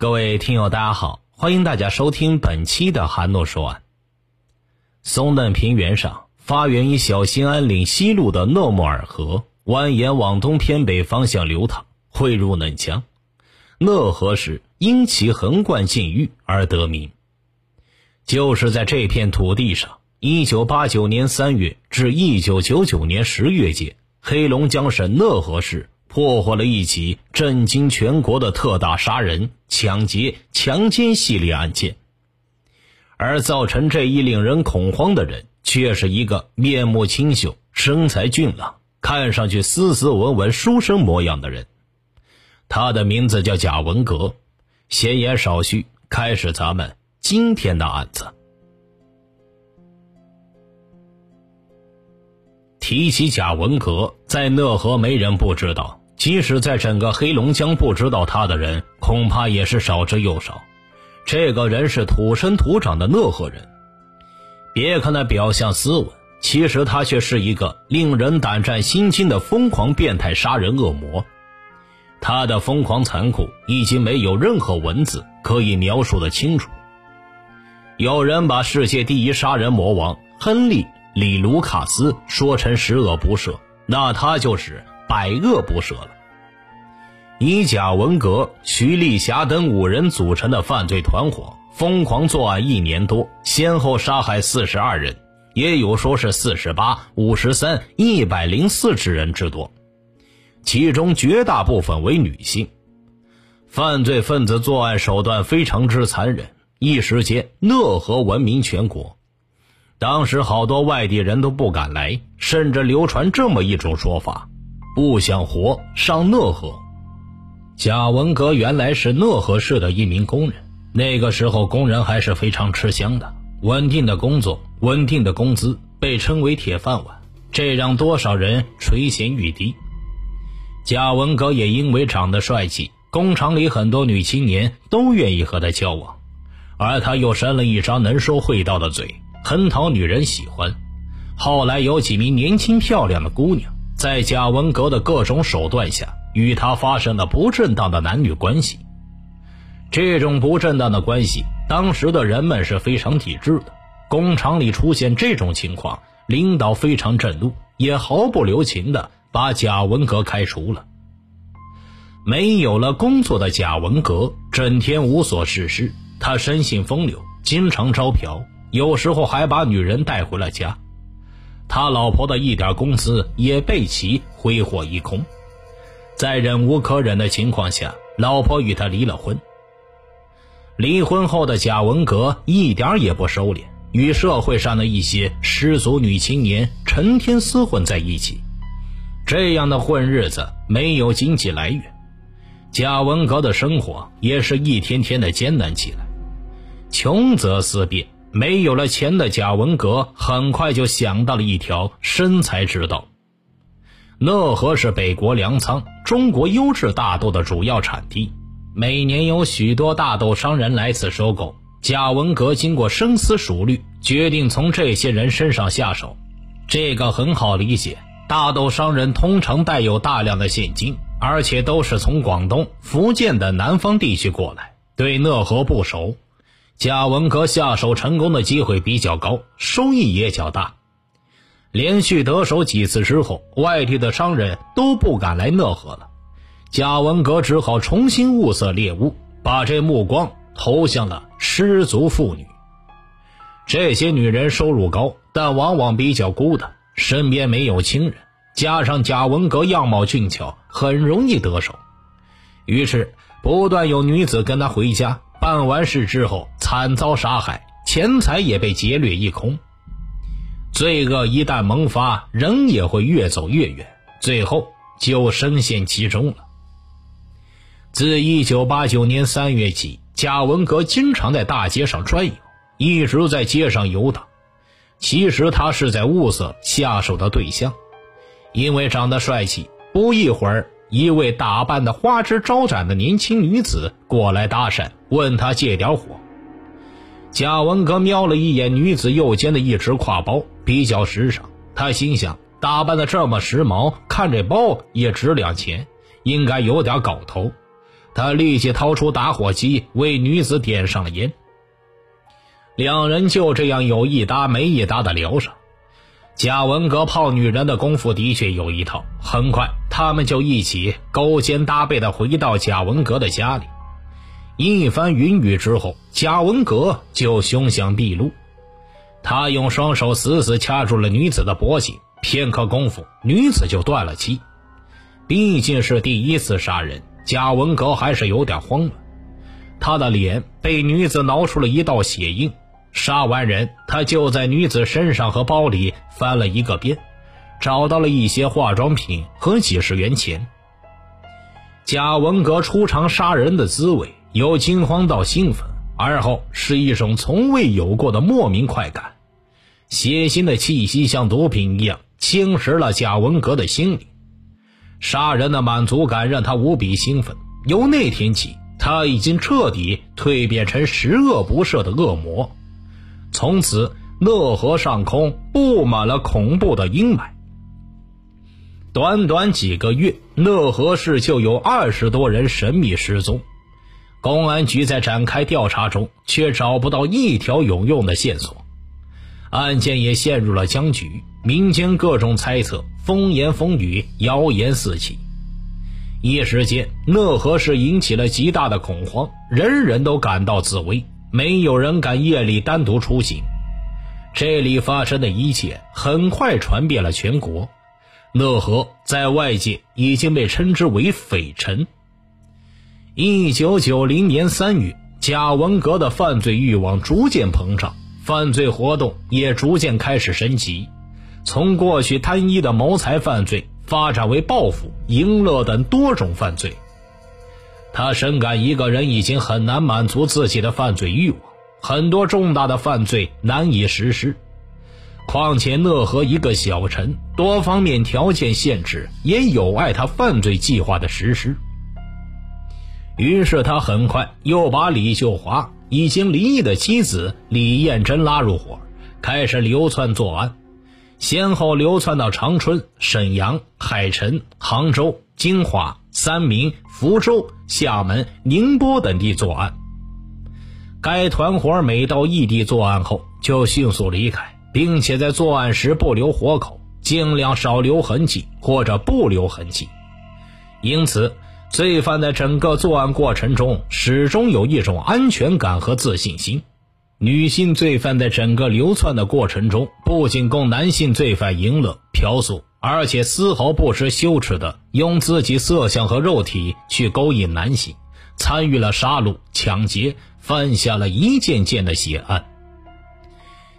各位听友，大家好，欢迎大家收听本期的韩诺说案。松嫩平原上，发源于小兴安岭西路的诺木尔河，蜿蜒往东偏北方向流淌，汇入嫩江。讷河市因其横贯禁域而得名。就是在这片土地上，一九八九年三月至一九九九年十月间，黑龙江省讷河市破获了一起震惊全国的特大杀人、抢劫、强奸系列案件。而造成这一令人恐慌的人，却是一个面目清秀、身材俊朗、看上去斯斯文文、书生模样的人。他的名字叫贾文革。闲言少叙，开始咱们今天的案子。提起贾文革，在讷河没人不知道，即使在整个黑龙江不知道他的人，恐怕也是少之又少。这个人是土生土长的讷河人，别看他表象斯文，其实他却是一个令人胆战心惊的疯狂变态杀人恶魔。他的疯狂残酷已经没有任何文字可以描述的清楚。有人把世界第一杀人魔王亨利·里卢卡斯说成十恶不赦，那他就是百恶不赦了。以贾文革、徐丽霞等五人组成的犯罪团伙，疯狂作案一年多，先后杀害四十二人，也有说是四十八、五十三、一百零四之人之多。其中绝大部分为女性，犯罪分子作案手段非常之残忍，一时间讷河闻名全国。当时好多外地人都不敢来，甚至流传这么一种说法：不想活上讷河。贾文革原来是讷河市的一名工人，那个时候工人还是非常吃香的，稳定的工作，稳定的工资，被称为铁饭碗，这让多少人垂涎欲滴。贾文革也因为长得帅气，工厂里很多女青年都愿意和他交往，而他又生了一张能说会道的嘴，很讨女人喜欢。后来有几名年轻漂亮的姑娘，在贾文革的各种手段下，与他发生了不正当的男女关系。这种不正当的关系，当时的人们是非常抵制的。工厂里出现这种情况，领导非常震怒，也毫不留情的。把贾文革开除了。没有了工作的贾文革整天无所事事，他生性风流，经常招嫖，有时候还把女人带回了家。他老婆的一点工资也被其挥霍一空。在忍无可忍的情况下，老婆与他离了婚。离婚后的贾文革一点也不收敛，与社会上的一些失足女青年成天厮混在一起。这样的混日子没有经济来源，贾文革的生活也是一天天的艰难起来。穷则思变，没有了钱的贾文革很快就想到了一条生财之道。讷河是北国粮仓、中国优质大豆的主要产地，每年有许多大豆商人来此收购。贾文革经过深思熟虑，决定从这些人身上下手。这个很好理解。大豆商人通常带有大量的现金，而且都是从广东、福建的南方地区过来，对讷河不熟。贾文革下手成功的机会比较高，收益也较大。连续得手几次之后，外地的商人都不敢来讷河了。贾文革只好重新物色猎物，把这目光投向了失足妇女。这些女人收入高，但往往比较孤单。身边没有亲人，加上贾文革样貌俊俏，很容易得手。于是，不断有女子跟他回家，办完事之后惨遭杀害，钱财也被劫掠一空。罪恶一旦萌发，人也会越走越远，最后就深陷其中了。自1989年3月起，贾文革经常在大街上转悠，一直在街上游荡。其实他是在物色下手的对象，因为长得帅气，不一会儿，一位打扮的花枝招展的年轻女子过来搭讪，问他借点火。贾文革瞄了一眼女子右肩的一只挎包，比较时尚，他心想，打扮的这么时髦，看这包也值两钱，应该有点搞头。他立即掏出打火机为女子点上了烟。两人就这样有一搭没一搭的聊上。贾文革泡女人的功夫的确有一套，很快他们就一起勾肩搭背的回到贾文革的家里。一番云雨之后，贾文革就凶相毕露。他用双手死死掐住了女子的脖颈，片刻功夫，女子就断了气。毕竟是第一次杀人，贾文革还是有点慌了。他的脸被女子挠出了一道血印。杀完人，他就在女子身上和包里翻了一个遍，找到了一些化妆品和几十元钱。贾文革初尝杀人的滋味，由惊慌到兴奋，而后是一种从未有过的莫名快感。血腥的气息像毒品一样侵蚀了贾文革的心灵。杀人的满足感让他无比兴奋。由那天起，他已经彻底蜕变成十恶不赦的恶魔。从此，乐河上空布满了恐怖的阴霾。短短几个月，乐河市就有二十多人神秘失踪。公安局在展开调查中，却找不到一条有用的线索，案件也陷入了僵局。民间各种猜测，风言风语，谣言四起。一时间，讷河市引起了极大的恐慌，人人都感到自危。没有人敢夜里单独出行。这里发生的一切很快传遍了全国，讷河在外界已经被称之为“匪城”。一九九零年三月，贾文革的犯罪欲望逐渐膨胀，犯罪活动也逐渐开始升级，从过去单一的谋财犯罪发展为报复、淫乐等多种犯罪。他深感一个人已经很难满足自己的犯罪欲望，很多重大的犯罪难以实施。况且讷河一个小城，多方面条件限制也有碍他犯罪计划的实施。于是他很快又把李秀华已经离异的妻子李艳珍拉入伙，开始流窜作案，先后流窜到长春、沈阳、海城、杭州、金华。三明、福州、厦门、宁波等地作案。该团伙每到异地作案后，就迅速离开，并且在作案时不留活口，尽量少留痕迹或者不留痕迹。因此，罪犯在整个作案过程中始终有一种安全感和自信心。女性罪犯在整个流窜的过程中，不仅供男性罪犯淫乐、嫖宿。而且丝毫不知羞耻的用自己色相和肉体去勾引男性，参与了杀戮、抢劫，犯下了一件件的血案。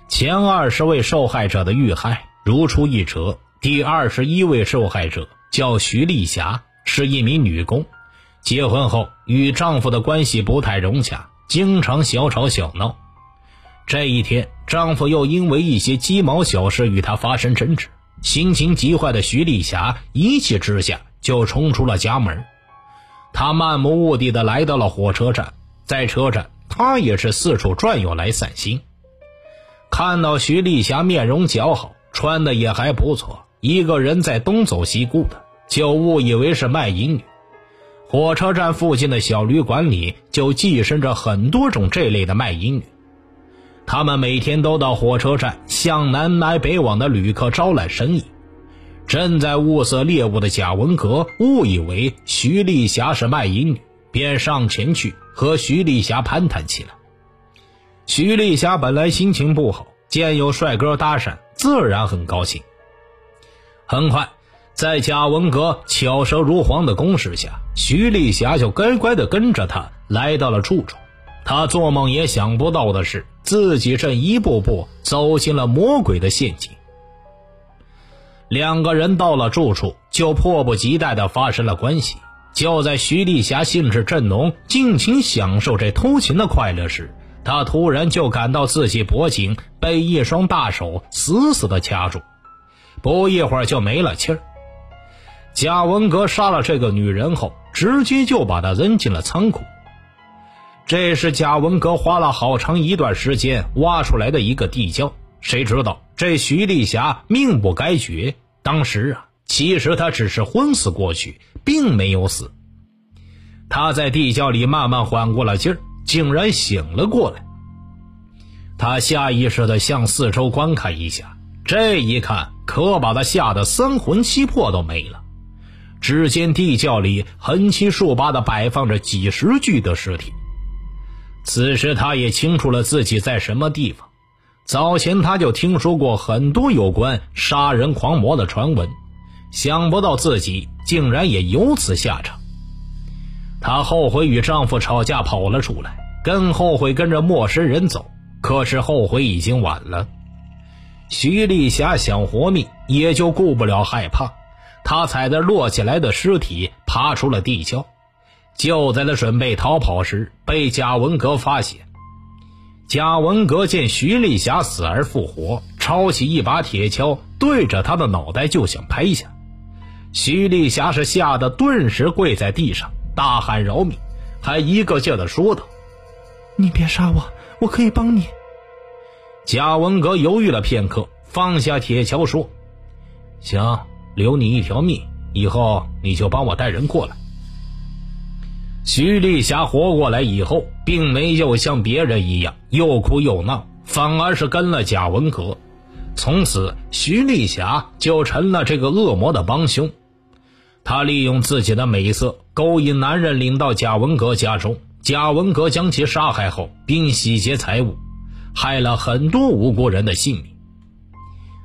前二十位受害者的遇害如出一辙。第二十一位受害者叫徐丽霞，是一名女工，结婚后与丈夫的关系不太融洽，经常小吵小闹。这一天，丈夫又因为一些鸡毛小事与她发生争执。心情极坏的徐丽霞一气之下就冲出了家门，她漫无目的的来到了火车站，在车站，她也是四处转悠来散心。看到徐丽霞面容姣好，穿的也还不错，一个人在东走西顾的，就误以为是卖淫女。火车站附近的小旅馆里就寄生着很多种这类的卖淫女。他们每天都到火车站向南来北往的旅客招揽生意。正在物色猎物的贾文革误以为徐丽霞是卖淫女，便上前去和徐丽霞攀谈起来。徐丽霞本来心情不好，见有帅哥搭讪，自然很高兴。很快，在贾文革巧舌如簧的攻势下，徐丽霞就乖乖地跟着他来到了住处。他做梦也想不到的是，自己正一步步走进了魔鬼的陷阱。两个人到了住处，就迫不及待地发生了关系。就在徐丽霞兴致正浓、尽情享受这偷情的快乐时，她突然就感到自己脖颈被一双大手死死地掐住，不一会儿就没了气儿。贾文革杀了这个女人后，直接就把她扔进了仓库。这是贾文革花了好长一段时间挖出来的一个地窖，谁知道这徐丽霞命不该绝。当时啊，其实她只是昏死过去，并没有死。他在地窖里慢慢缓过了劲儿，竟然醒了过来。他下意识地向四周观看一下，这一看可把他吓得三魂七魄都没了。只见地窖里横七竖八地摆放着几十具的尸体。此时他也清楚了自己在什么地方。早前他就听说过很多有关杀人狂魔的传闻，想不到自己竟然也有此下场。她后悔与丈夫吵架跑了出来，更后悔跟着陌生人走。可是后悔已经晚了。徐丽霞想活命，也就顾不了害怕。他踩着落下来的尸体，爬出了地窖。就在他准备逃跑时，被贾文革发现。贾文革见徐丽霞死而复活，抄起一把铁锹，对着她的脑袋就想拍下。徐丽霞是吓得顿时跪在地上，大喊饶命，还一个劲的说道：“你别杀我，我可以帮你。”贾文革犹豫了片刻，放下铁锹说：“行，留你一条命，以后你就帮我带人过来。”徐丽霞活过来以后，并没有像别人一样又哭又闹，反而是跟了贾文革。从此，徐丽霞就成了这个恶魔的帮凶。她利用自己的美色勾引男人，领到贾文革家中。贾文革将其杀害后，并洗劫财物，害了很多无辜人的性命。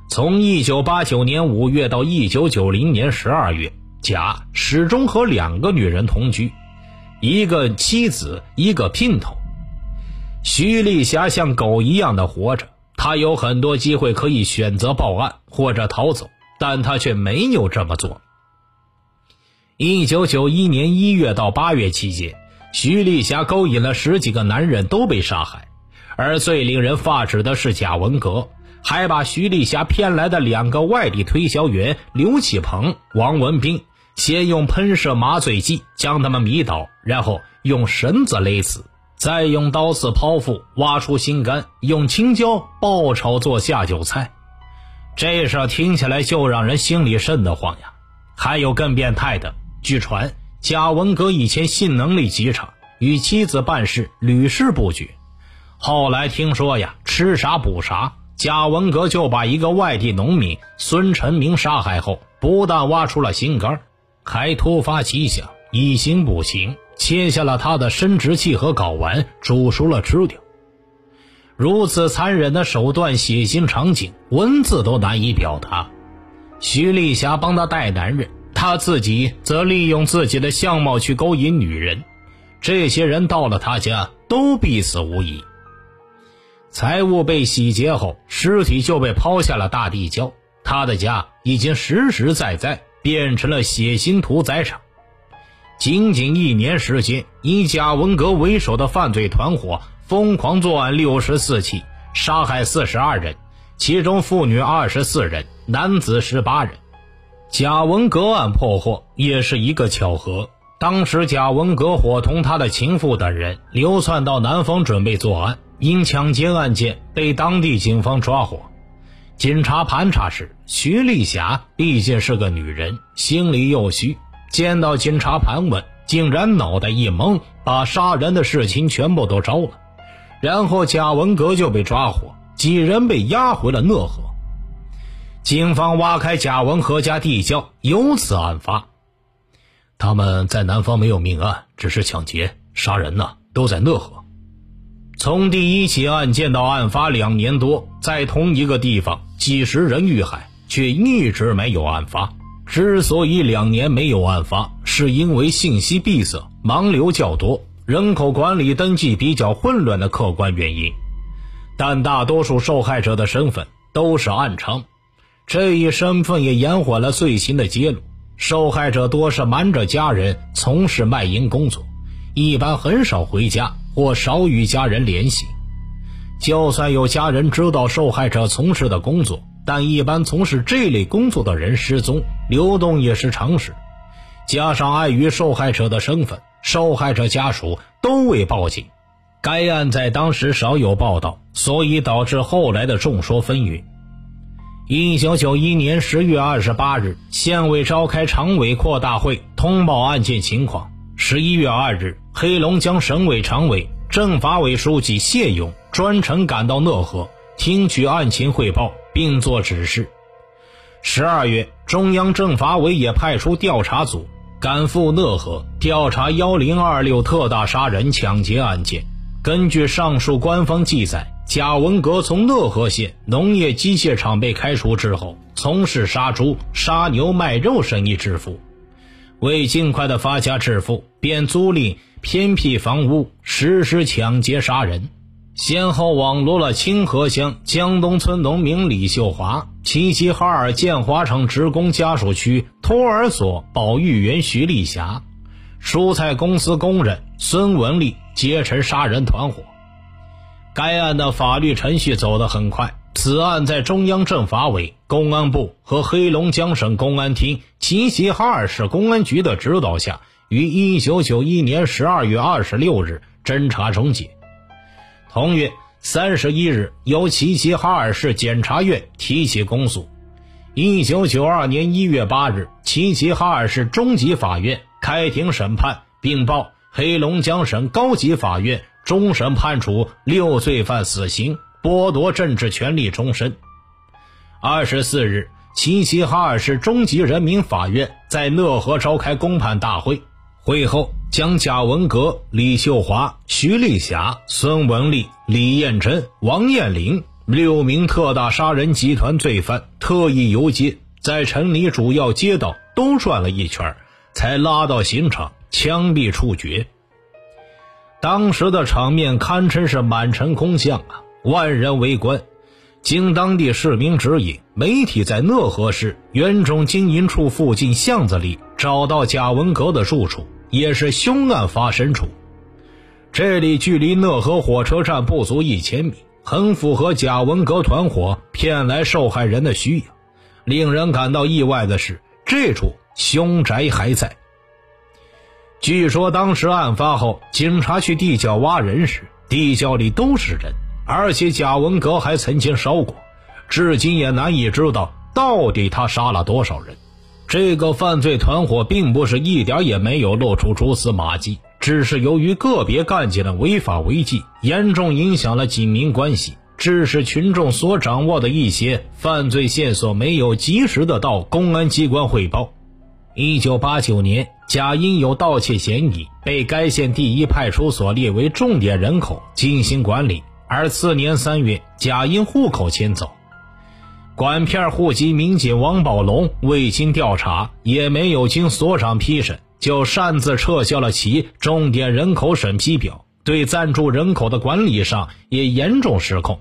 从1989年5月到1990年12月，贾始终和两个女人同居。一个妻子，一个姘头。徐丽霞像狗一样的活着，她有很多机会可以选择报案或者逃走，但她却没有这么做。一九九一年一月到八月期间，徐丽霞勾引了十几个男人，都被杀害。而最令人发指的是，贾文革还把徐丽霞骗来的两个外地推销员刘启鹏、王文斌。先用喷射麻醉剂将他们迷倒，然后用绳子勒死，再用刀刺剖腹，挖出心肝，用青椒爆炒做下酒菜。这事听起来就让人心里瘆得慌呀！还有更变态的，据传贾文革以前性能力极差，与妻子办事屡试不举。后来听说呀，吃啥补啥，贾文革就把一个外地农民孙成明杀害后，不但挖出了心肝。还突发奇想，一心不行，切下了他的生殖器和睾丸，煮熟了吃掉。如此残忍的手段，血腥场景，文字都难以表达。徐丽霞帮他带男人，他自己则利用自己的相貌去勾引女人。这些人到了他家，都必死无疑。财物被洗劫后，尸体就被抛下了大地窖。他的家已经实实在在。变成了血腥屠宰场。仅仅一年时间，以贾文革为首的犯罪团伙疯狂作案六十四起，杀害四十二人，其中妇女二十四人，男子十八人。贾文革案破获也是一个巧合。当时，贾文革伙同他的情妇等人流窜到南方准备作案，因抢劫案件被当地警方抓获。警察盘查时，徐丽霞毕竟是个女人，心里又虚，见到警察盘问，竟然脑袋一懵，把杀人的事情全部都招了。然后贾文革就被抓获，几人被押回了讷河。警方挖开贾文和家地窖，由此案发。他们在南方没有命案，只是抢劫、杀人呢，都在讷河。从第一起案件到案发两年多，在同一个地方，几十人遇害，却一直没有案发。之所以两年没有案发，是因为信息闭塞、盲流较多、人口管理登记比较混乱的客观原因。但大多数受害者的身份都是暗娼，这一身份也延缓了罪行的揭露。受害者多是瞒着家人从事卖淫工作，一般很少回家。或少与家人联系，就算有家人知道受害者从事的工作，但一般从事这类工作的人失踪、流动也是常事。加上碍于受害者的身份，受害者家属都未报警，该案在当时少有报道，所以导致后来的众说纷纭。一九九一年十月二十八日，县委召开常委扩大会，通报案件情况。十一月二日，黑龙江省委常委、政法委书记谢勇专程赶到讷河，听取案情汇报，并作指示。十二月，中央政法委也派出调查组赶赴讷河调查幺零二六特大杀人抢劫案件。根据上述官方记载，贾文革从讷河县农业机械厂被开除之后，从事杀猪、杀牛卖肉生意致富。为尽快的发家致富，便租赁偏僻房屋，实施抢劫杀人。先后网罗了清河乡江东村农民李秀华、齐齐哈尔建华城职工家属区托儿所保育员徐丽霞、蔬菜公司工人孙文丽结成杀人团伙。该案的法律程序走得很快，此案在中央政法委、公安部和黑龙江省公安厅齐齐哈尔市公安局的指导下，于一九九一年十二月二十六日侦查终结。同月三十一日，由齐齐哈尔市检察院提起公诉。一九九二年一月八日，齐齐哈尔市中级法院开庭审判，并报黑龙江省高级法院终审判处六罪犯死刑，剥夺政治权利终身。二十四日，齐齐哈尔市中级人民法院在讷河召开公判大会。会后，将贾文革、李秀华、徐丽霞、孙文丽、李艳珍、王艳玲六名特大杀人集团罪犯特意游街，在城里主要街道都转了一圈，才拉到刑场枪毙处决。当时的场面堪称是满城空巷啊，万人围观。经当地市民指引，媒体在讷河市原种经营处附近巷子里找到贾文革的住处。也是凶案发生处，这里距离讷河火车站不足一千米，很符合贾文革团伙骗来受害人的需要。令人感到意外的是，这处凶宅还在。据说当时案发后，警察去地窖挖人时，地窖里都是人，而且贾文革还曾经烧过，至今也难以知道到底他杀了多少人。这个犯罪团伙并不是一点也没有露出蛛丝马迹，只是由于个别干警的违法违纪，严重影响了警民关系，致使群众所掌握的一些犯罪线索没有及时的到公安机关汇报。一九八九年，贾因有盗窃嫌疑，被该县第一派出所列为重点人口进行管理，而次年三月，甲因户口迁走。管片户籍民警王宝龙未经调查，也没有经所长批审，就擅自撤销了其重点人口审批表，对暂住人口的管理上也严重失控。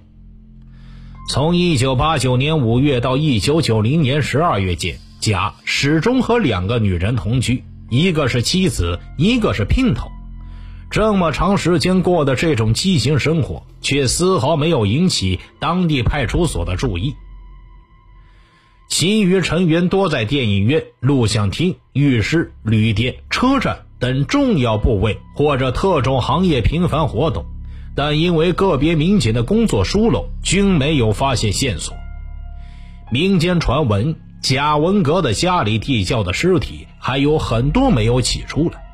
从1989年5月到1990年12月间，甲始终和两个女人同居，一个是妻子，一个是姘头。这么长时间过的这种畸形生活，却丝毫没有引起当地派出所的注意。其余成员多在电影院、录像厅、浴室、旅店、车站等重要部位或者特种行业频繁活动，但因为个别民警的工作疏漏，均没有发现线索。民间传闻，贾文革的家里地窖的尸体还有很多没有起出来。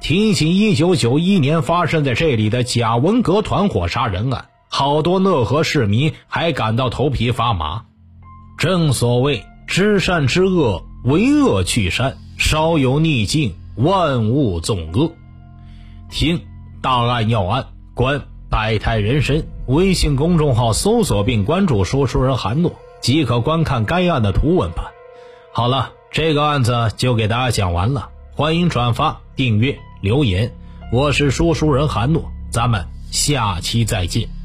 提起1991年发生在这里的贾文革团伙杀人案，好多讷河市民还感到头皮发麻。正所谓知善知恶，为恶去善，稍有逆境，万物纵恶。听大案要案，观百态人生。微信公众号搜索并关注“说书人韩诺”，即可观看该案的图文版。好了，这个案子就给大家讲完了。欢迎转发、订阅、留言。我是说书人韩诺，咱们下期再见。